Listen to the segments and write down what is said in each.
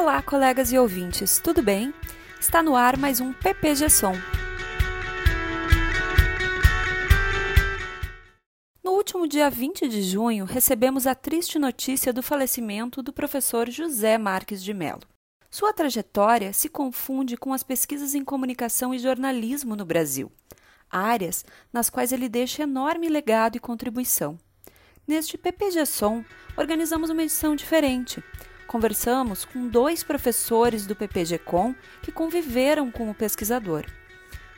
Olá, colegas e ouvintes, tudo bem? Está no ar mais um PPG Som. No último dia 20 de junho, recebemos a triste notícia do falecimento do professor José Marques de Mello. Sua trajetória se confunde com as pesquisas em comunicação e jornalismo no Brasil, áreas nas quais ele deixa enorme legado e contribuição. Neste PPG Som, organizamos uma edição diferente, conversamos com dois professores do PPG-Com que conviveram com o pesquisador.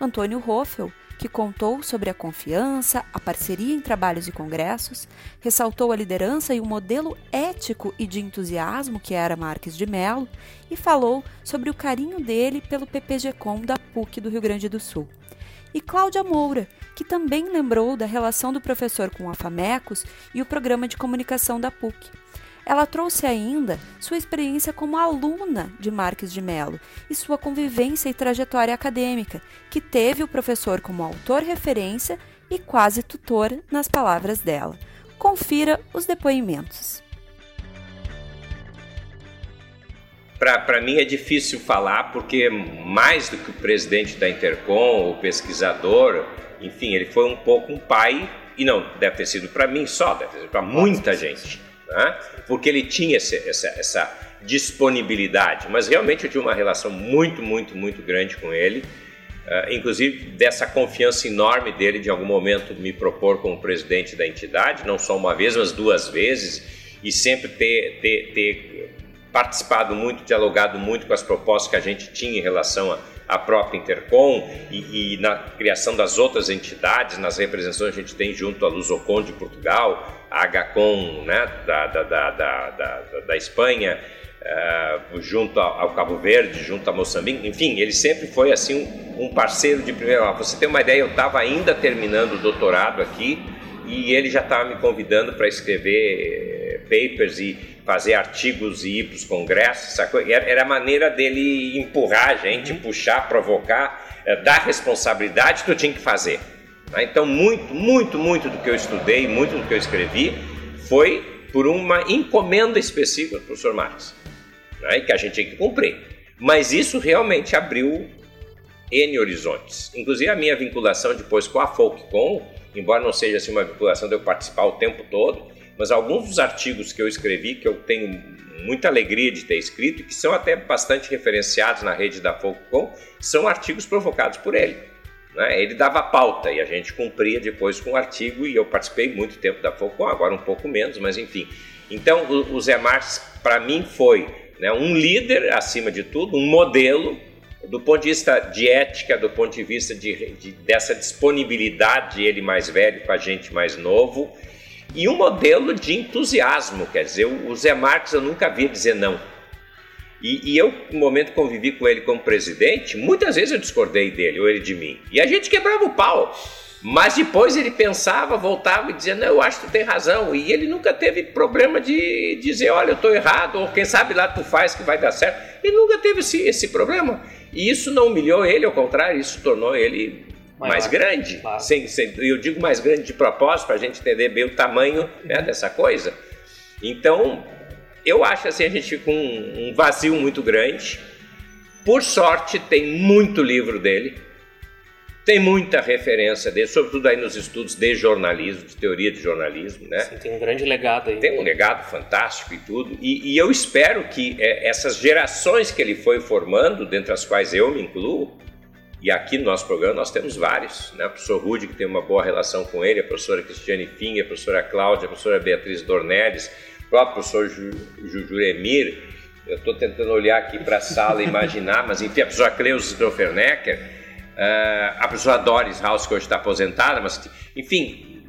Antônio Hoffel, que contou sobre a confiança, a parceria em trabalhos e congressos, ressaltou a liderança e o modelo ético e de entusiasmo que era Marques de Mello e falou sobre o carinho dele pelo PPG-Com da PUC do Rio Grande do Sul. E Cláudia Moura, que também lembrou da relação do professor com a FAMECOS e o programa de comunicação da PUC. Ela trouxe ainda sua experiência como aluna de Marques de Mello e sua convivência e trajetória acadêmica, que teve o professor como autor referência e quase tutor nas palavras dela. Confira os depoimentos. Para mim é difícil falar porque mais do que o presidente da Intercom, o pesquisador, enfim, ele foi um pouco um pai e não deve ter sido para mim só, deve ter sido para muita gente né? porque ele tinha esse, essa, essa disponibilidade. Mas realmente eu tinha uma relação muito, muito, muito grande com ele. Uh, inclusive dessa confiança enorme dele de algum momento me propor como presidente da entidade, não só uma vez, mas duas vezes, e sempre ter, ter, ter participado muito, dialogado muito com as propostas que a gente tinha em relação a a própria Intercom e, e, na criação das outras entidades, nas representações que a gente tem junto à Lusocom de Portugal, a HCOM né, da, da, da, da, da Espanha, uh, junto ao Cabo Verde, junto a Moçambique, enfim, ele sempre foi assim um, parceiro de primeira. Você tem uma ideia, eu estava ainda terminando o doutorado aqui e ele já estava me convidando para escrever papers e fazer artigos e ir para os congressos, era a maneira dele empurrar a gente, uhum. puxar, provocar, eh, dar responsabilidade, tu tinha que fazer. Né? Então, muito, muito, muito do que eu estudei, muito do que eu escrevi, foi por uma encomenda específica do professor Marx, né? que a gente tinha que cumprir. Mas isso realmente abriu N horizontes. Inclusive a minha vinculação depois com a Folkcom, embora não seja assim uma vinculação de eu participar o tempo todo, mas alguns dos artigos que eu escrevi, que eu tenho muita alegria de ter escrito, que são até bastante referenciados na rede da Folcom, são artigos provocados por ele. Né? Ele dava pauta e a gente cumpria depois com o artigo, e eu participei muito tempo da Folcom, agora um pouco menos, mas enfim. Então, o, Zé Marques, para mim, foi né, um líder, acima de tudo, um modelo, do ponto de vista de ética, do ponto de vista de, de, dessa disponibilidade, ele mais velho com a gente mais novo, e um modelo de entusiasmo, quer dizer, o Zé Marques eu nunca vi dizer não. E, e eu, no momento que convivi com ele como presidente, muitas vezes eu discordei dele ou ele de mim. E a gente quebrava o pau. Mas depois ele pensava, voltava e dizia: Não, eu acho que tu tem razão. E ele nunca teve problema de dizer: Olha, eu estou errado, ou quem sabe lá tu faz que vai dar certo. Ele nunca teve esse, esse problema. E isso não humilhou ele, ao contrário, isso tornou ele Maior. mais grande. Claro. Sem, sem, eu digo mais grande de propósito, para a gente entender bem o tamanho né, dessa coisa. Então, eu acho assim, a gente fica com um, um vazio muito grande. Por sorte, tem muito livro dele, tem muita referência dele, sobretudo aí nos estudos de jornalismo, de teoria de jornalismo, né? Sim, tem um grande legado aí. Tem um legado fantástico e tudo. E, e eu espero que é, essas gerações que ele foi formando, dentre as quais eu me incluo, e aqui no nosso programa nós temos vários, né? O professor Rude, que tem uma boa relação com ele, a professora Cristiane Fing, a professora Cláudia, a professora Beatriz Dornelles, o próprio professor Juremir. Eu estou tentando olhar aqui para a sala e imaginar, mas enfim, a professora Cleus Strofernecker, uh, a professora Doris House, que hoje está aposentada, mas enfim,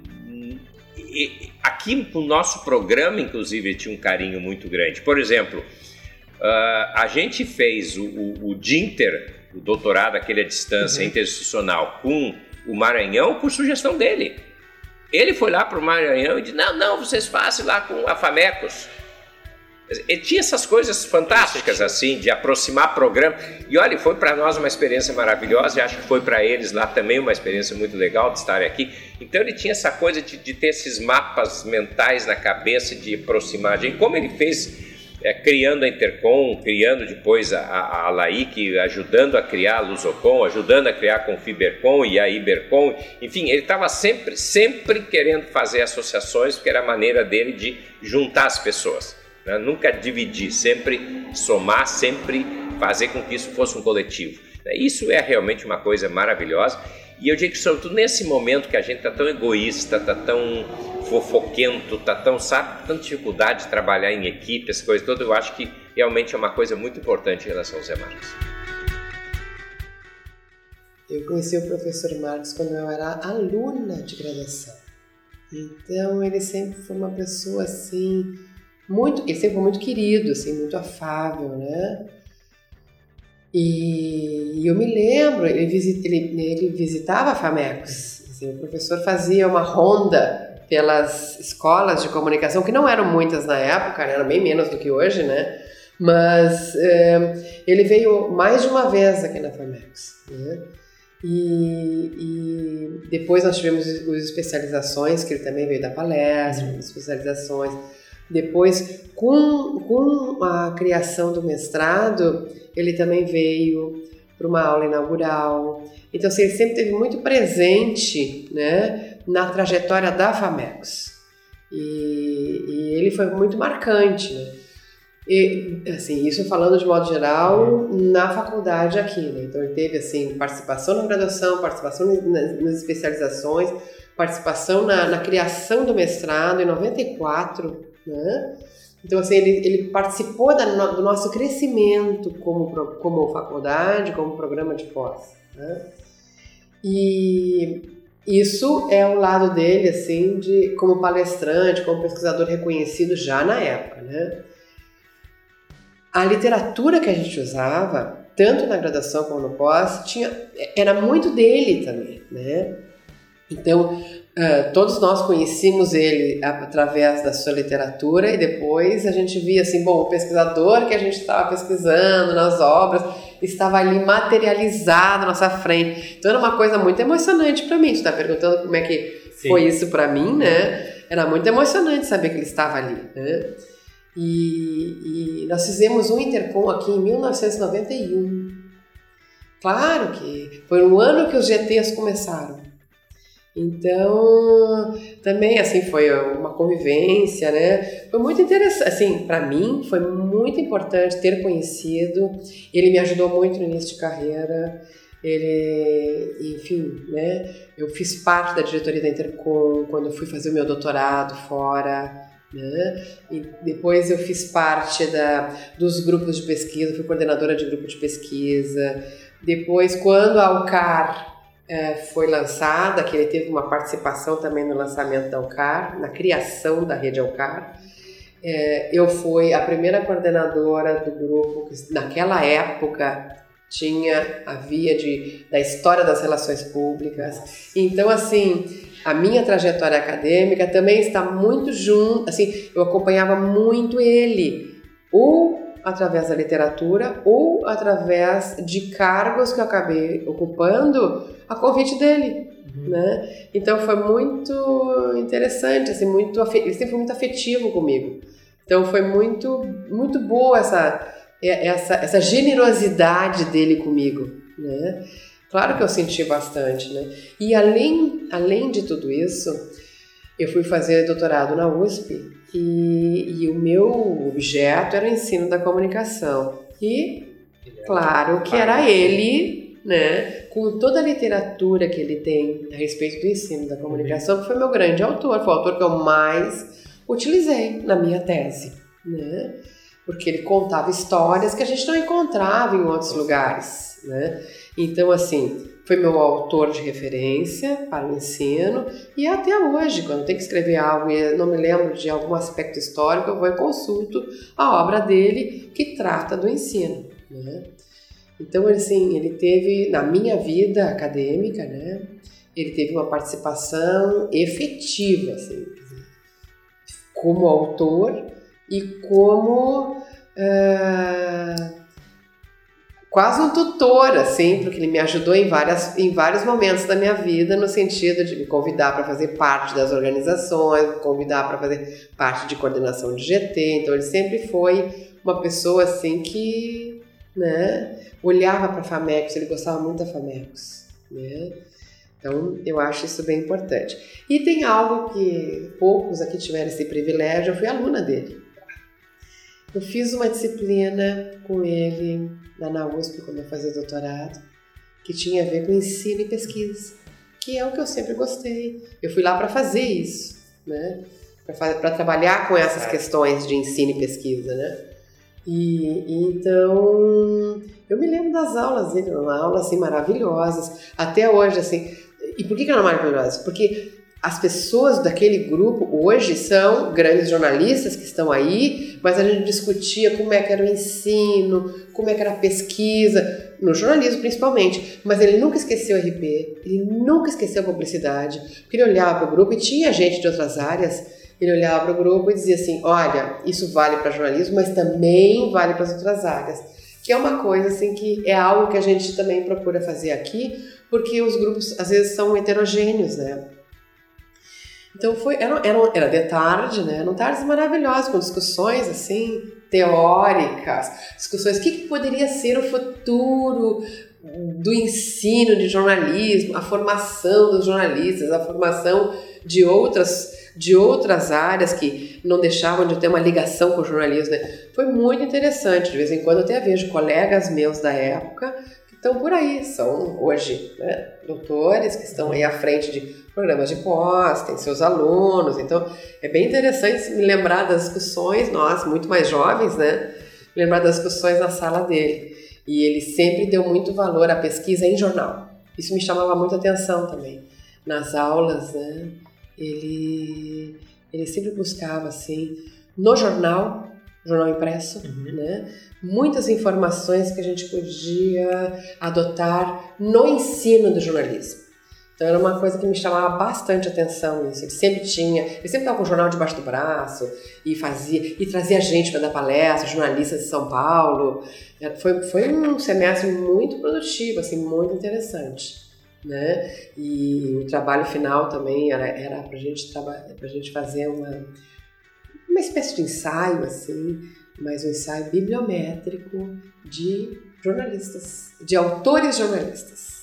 aqui no nosso programa, inclusive, tinha um carinho muito grande. Por exemplo, uh, a gente fez o, o, o Dinter o doutorado, aquele à distância uhum. interinstitucional, com o Maranhão por sugestão dele. Ele foi lá para o Maranhão e disse: Não, não, vocês façam lá com a Famecos. Ele tinha essas coisas fantásticas, assim, de aproximar programa. E olha, foi para nós uma experiência maravilhosa, e acho que foi para eles lá também uma experiência muito legal de estarem aqui. Então ele tinha essa coisa de, de ter esses mapas mentais na cabeça, de aproximar a gente. Como ele fez é, criando a Intercom, criando depois a, a, a LAIC, ajudando a criar a Lusocom, ajudando a criar a Confibercom e a Ibercom. Enfim, ele estava sempre, sempre querendo fazer associações, porque era a maneira dele de juntar as pessoas. Né? Nunca dividir, sempre somar, sempre fazer com que isso fosse um coletivo. Isso é realmente uma coisa maravilhosa. E eu digo que, sobretudo nesse momento que a gente está tão egoísta, está tão fofoquento, está tão, sabe, tanta dificuldade de trabalhar em equipe, as coisas todas, eu acho que realmente é uma coisa muito importante em relação ao Zé Marcos. Eu conheci o professor Marcos quando eu era aluna de graduação. Então ele sempre foi uma pessoa assim, muito, ele sempre foi muito querido, assim, muito afável, né? E, eu me lembro, ele, visit, ele, ele visitava a Famecos. Assim, o professor fazia uma ronda pelas escolas de comunicação, que não eram muitas na época, né? eram bem menos do que hoje, né? Mas é, ele veio mais de uma vez aqui na Famecos. Né? E, e, depois nós tivemos as especializações, que ele também veio da palestra, especializações. Depois, com, com a criação do mestrado, ele também veio para uma aula inaugural. Então, assim, ele sempre teve muito presente né, na trajetória da FAMEX. E, e ele foi muito marcante. E, assim, isso falando de modo geral na faculdade aqui. Né? Então, ele teve assim, participação na graduação, participação nas, nas especializações, participação na, na criação do mestrado em 94, né? Então, assim, ele, ele participou da, do nosso crescimento como, como faculdade, como programa de pós. Né? E isso é o lado dele, assim, de como palestrante, como pesquisador reconhecido já na época, né? A literatura que a gente usava, tanto na graduação como no pós, tinha, era muito dele também, né? Então, Uh, todos nós conhecíamos ele através da sua literatura e depois a gente via assim, bom, o pesquisador que a gente estava pesquisando nas obras estava ali materializado na nossa frente. Então era uma coisa muito emocionante para mim. Você está perguntando como é que Sim. foi isso para mim, né? Era muito emocionante saber que ele estava ali, né? E, e nós fizemos um intercom aqui em 1991. Claro que foi um ano que os GTs começaram. Então, também assim foi uma convivência, né? Foi muito interessante, assim, para mim foi muito importante ter conhecido. Ele me ajudou muito no início de carreira. Ele, enfim, né? Eu fiz parte da diretoria da Intercom quando fui fazer o meu doutorado fora. Né? E depois eu fiz parte da, dos grupos de pesquisa, fui coordenadora de grupo de pesquisa. Depois, quando a Alcar é, foi lançada, que ele teve uma participação também no lançamento da Alcar, na criação da rede Alcar. É, eu fui a primeira coordenadora do grupo que naquela época tinha a via de, da história das relações públicas. Então, assim, a minha trajetória acadêmica também está muito junto, assim, eu acompanhava muito ele. O através da literatura ou através de cargos que eu acabei ocupando a convite dele, uhum. né? Então foi muito interessante, assim, muito ele sempre foi muito afetivo comigo. Então foi muito muito boa essa essa essa generosidade dele comigo, né? Claro que eu senti bastante, né? E além além de tudo isso, eu fui fazer doutorado na USP e, e o meu objeto era o ensino da comunicação. E, claro, que era ele, né, com toda a literatura que ele tem a respeito do ensino da comunicação, que foi meu grande autor, foi o autor que eu mais utilizei na minha tese, né? Porque ele contava histórias que a gente não encontrava em outros lugares, né? Então, assim, foi meu autor de referência para o ensino e até hoje, quando tem que escrever algo e não me lembro de algum aspecto histórico, eu vou e consulto a obra dele que trata do ensino. Né? Então, assim, ele teve, na minha vida acadêmica, né, ele teve uma participação efetiva, assim, como autor e como. Uh, quase um tutor, assim, porque ele me ajudou em, várias, em vários momentos da minha vida, no sentido de me convidar para fazer parte das organizações, me convidar para fazer parte de coordenação de GT. Então, ele sempre foi uma pessoa, assim, que né, olhava para a FAMECOS, ele gostava muito da FAMECOS, né? Então, eu acho isso bem importante. E tem algo que poucos aqui tiveram esse privilégio, eu fui aluna dele. Eu fiz uma disciplina com ele lá na USP, quando eu fazia doutorado, que tinha a ver com ensino e pesquisa, que é o que eu sempre gostei. Eu fui lá para fazer isso, né? Para trabalhar com essas questões de ensino e pesquisa, né? E, então eu me lembro das aulas dele, uma aulas assim maravilhosas, até hoje assim. E por que, que eram maravilhosas? Porque as pessoas daquele grupo hoje são grandes jornalistas que estão aí, mas a gente discutia como é que era o ensino, como é que era a pesquisa, no jornalismo principalmente. Mas ele nunca esqueceu o RP, ele nunca esqueceu a publicidade, porque ele olhava para o grupo e tinha gente de outras áreas. Ele olhava para o grupo e dizia assim: olha, isso vale para jornalismo, mas também vale para as outras áreas. Que é uma coisa assim que é algo que a gente também procura fazer aqui, porque os grupos às vezes são heterogêneos, né? Então foi, era, era, era de tarde, né? Eram tardes maravilhosas, com discussões assim, teóricas, discussões, o que, que poderia ser o futuro do ensino de jornalismo, a formação dos jornalistas, a formação de outras de outras áreas que não deixavam de ter uma ligação com o jornalismo. Né? Foi muito interessante. De vez em quando eu até vejo colegas meus da época que estão por aí, são hoje né, doutores que estão aí à frente de programas de pós, tem seus alunos, então é bem interessante me lembrar das discussões, nós, muito mais jovens, né? Lembrar das discussões na sala dele. E ele sempre deu muito valor à pesquisa em jornal. Isso me chamava muita atenção também. Nas aulas, né? Ele, ele sempre buscava, assim, no jornal, jornal impresso, uhum. né? Muitas informações que a gente podia adotar no ensino do jornalismo. Então era uma coisa que me chamava bastante atenção isso. Ele sempre tinha, ele sempre estava com o jornal debaixo do braço e fazia e trazia gente para dar palestra, jornalistas de São Paulo. Foi, foi um semestre muito produtivo, assim, muito interessante. Né? E o trabalho final também era, era para gente a gente fazer uma, uma espécie de ensaio, assim, mas um ensaio bibliométrico de jornalistas, de autores jornalistas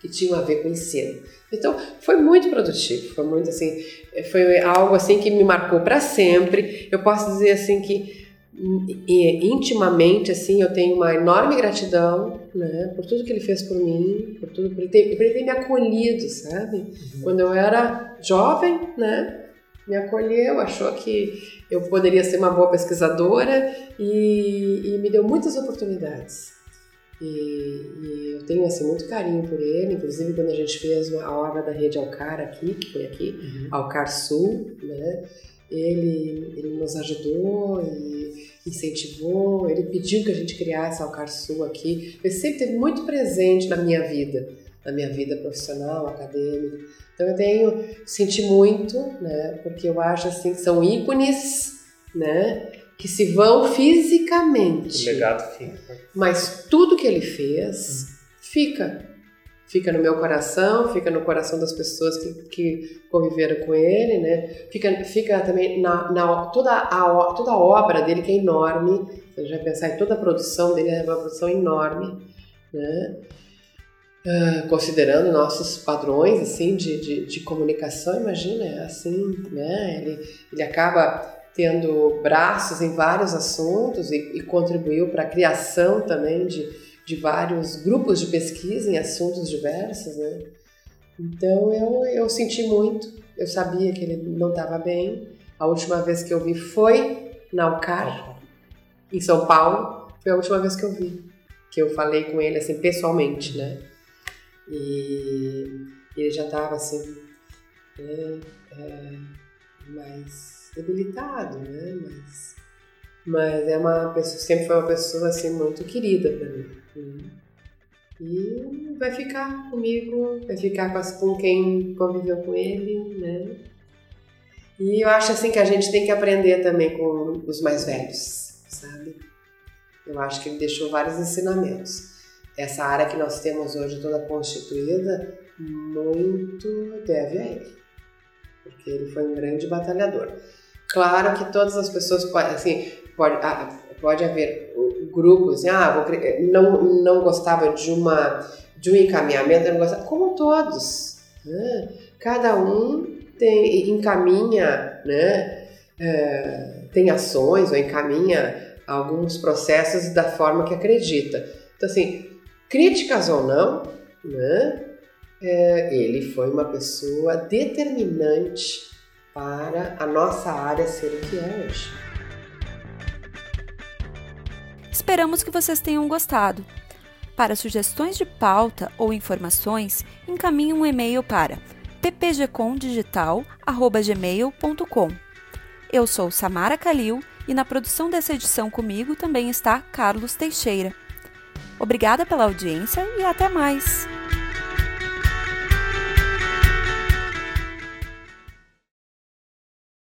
que tinham a ver com o ensino. Então, foi muito produtivo, foi muito assim, foi algo assim que me marcou para sempre. Eu posso dizer assim que intimamente assim eu tenho uma enorme gratidão né por tudo que ele fez por mim por tudo por ele ter, por ele ter me acolhido sabe uhum. quando eu era jovem né me acolheu achou que eu poderia ser uma boa pesquisadora e, e me deu muitas oportunidades e, e, eu tenho assim muito carinho por ele, inclusive quando a gente fez a obra da rede Alcar aqui, que foi aqui, uhum. Alcar Sul, né? Ele, ele nos ajudou e incentivou, ele pediu que a gente criasse Alcar Sul aqui. Ele sempre esteve muito presente na minha vida, na minha vida profissional, acadêmica. Então eu tenho senti muito, né? Porque eu acho assim que são ícones, né? Que se vão fisicamente. O legado fica. Mas tudo que ele fez fica. Fica no meu coração, fica no coração das pessoas que, que conviveram com ele, né? Fica, fica também na, na toda, a, toda a obra dele, que é enorme. Se a gente vai pensar em toda a produção dele, é uma produção enorme, né? Uh, considerando nossos padrões assim de, de, de comunicação, imagina, é assim, né? Ele, ele acaba tendo braços em vários assuntos e, e contribuiu para a criação também de, de vários grupos de pesquisa em assuntos diversos, né? Então eu, eu senti muito, eu sabia que ele não estava bem. A última vez que eu vi foi na Alcar, em São Paulo. Foi a última vez que eu vi, que eu falei com ele assim pessoalmente, né? E ele já estava assim, né? É, mais debilitado, né? Mas, mas é uma pessoa, sempre foi uma pessoa assim muito querida para mim. E vai ficar comigo, vai ficar com, com quem conviveu com ele, né? E eu acho assim que a gente tem que aprender também com os mais velhos, sabe? Eu acho que ele deixou vários ensinamentos. essa área que nós temos hoje toda constituída, muito deve a ele. Porque ele foi um grande batalhador. Claro que todas as pessoas podem, assim, pode, ah, pode haver grupos, ah, não, não gostava de uma de um encaminhamento, não gostava, como todos. Né? Cada um tem, encaminha, né? É, tem ações ou encaminha alguns processos da forma que acredita. Então, assim, críticas ou não, né? É, ele foi uma pessoa determinante para a nossa área ser o que é hoje. Esperamos que vocês tenham gostado. Para sugestões de pauta ou informações, encaminhe um e-mail para ppgcomdigital.gmail.com. Eu sou Samara Calil e na produção dessa edição comigo também está Carlos Teixeira. Obrigada pela audiência e até mais!